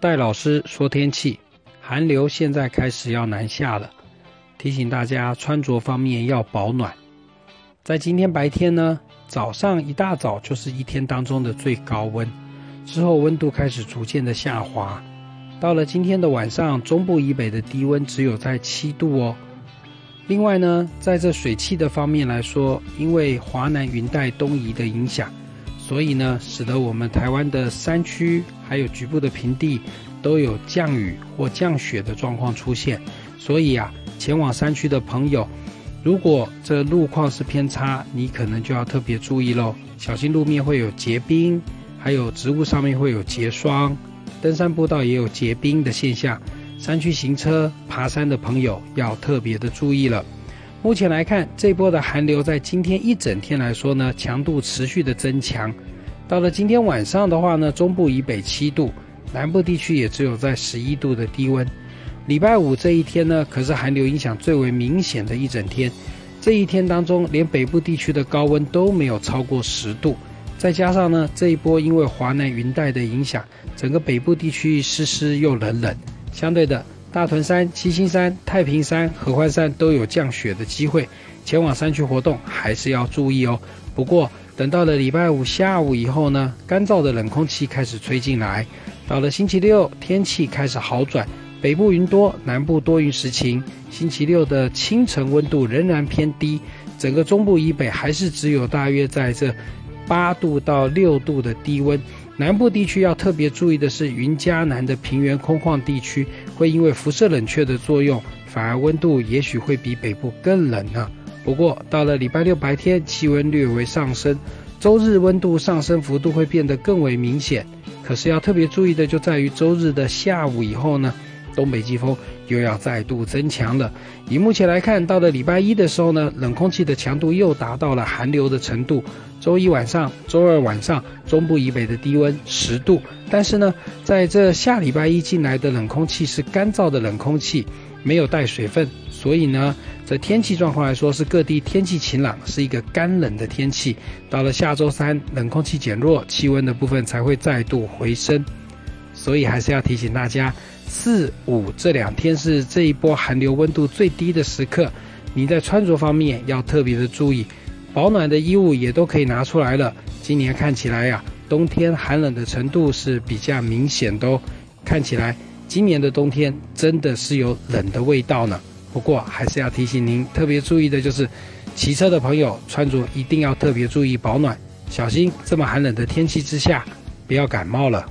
戴老师说天气，寒流现在开始要南下了，提醒大家穿着方面要保暖。在今天白天呢，早上一大早就是一天当中的最高温，之后温度开始逐渐的下滑，到了今天的晚上，中部以北的低温只有在七度哦。另外呢，在这水汽的方面来说，因为华南云带东移的影响。所以呢，使得我们台湾的山区还有局部的平地都有降雨或降雪的状况出现。所以啊，前往山区的朋友，如果这路况是偏差，你可能就要特别注意喽，小心路面会有结冰，还有植物上面会有结霜，登山步道也有结冰的现象。山区行车、爬山的朋友要特别的注意了。目前来看，这波的寒流在今天一整天来说呢，强度持续的增强。到了今天晚上的话呢，中部以北七度，南部地区也只有在十一度的低温。礼拜五这一天呢，可是寒流影响最为明显的一整天。这一天当中，连北部地区的高温都没有超过十度。再加上呢，这一波因为华南云带的影响，整个北部地区湿湿又冷冷，相对的。大屯山、七星山、太平山、合欢山都有降雪的机会，前往山区活动还是要注意哦。不过等到了礼拜五下午以后呢，干燥的冷空气开始吹进来，到了星期六天气开始好转，北部云多，南部多云时晴。星期六的清晨温度仍然偏低，整个中部以北还是只有大约在这八度到六度的低温。南部地区要特别注意的是，云嘉南的平原空旷地区会因为辐射冷却的作用，反而温度也许会比北部更冷呢。不过到了礼拜六白天，气温略微上升，周日温度上升幅度会变得更为明显。可是要特别注意的就在于周日的下午以后呢，东北季风又要再度增强了。以目前来看，到了礼拜一的时候呢，冷空气的强度又达到了寒流的程度。周一晚上、周二晚上，中部以北的低温十度。但是呢，在这下礼拜一进来的冷空气是干燥的冷空气，没有带水分，所以呢，这天气状况来说是各地天气晴朗，是一个干冷的天气。到了下周三，冷空气减弱，气温的部分才会再度回升。所以还是要提醒大家，四五这两天是这一波寒流温度最低的时刻，你在穿着方面要特别的注意。保暖的衣物也都可以拿出来了。今年看起来呀，冬天寒冷的程度是比较明显的哦。看起来今年的冬天真的是有冷的味道呢。不过还是要提醒您特别注意的就是，骑车的朋友穿着一定要特别注意保暖，小心这么寒冷的天气之下不要感冒了。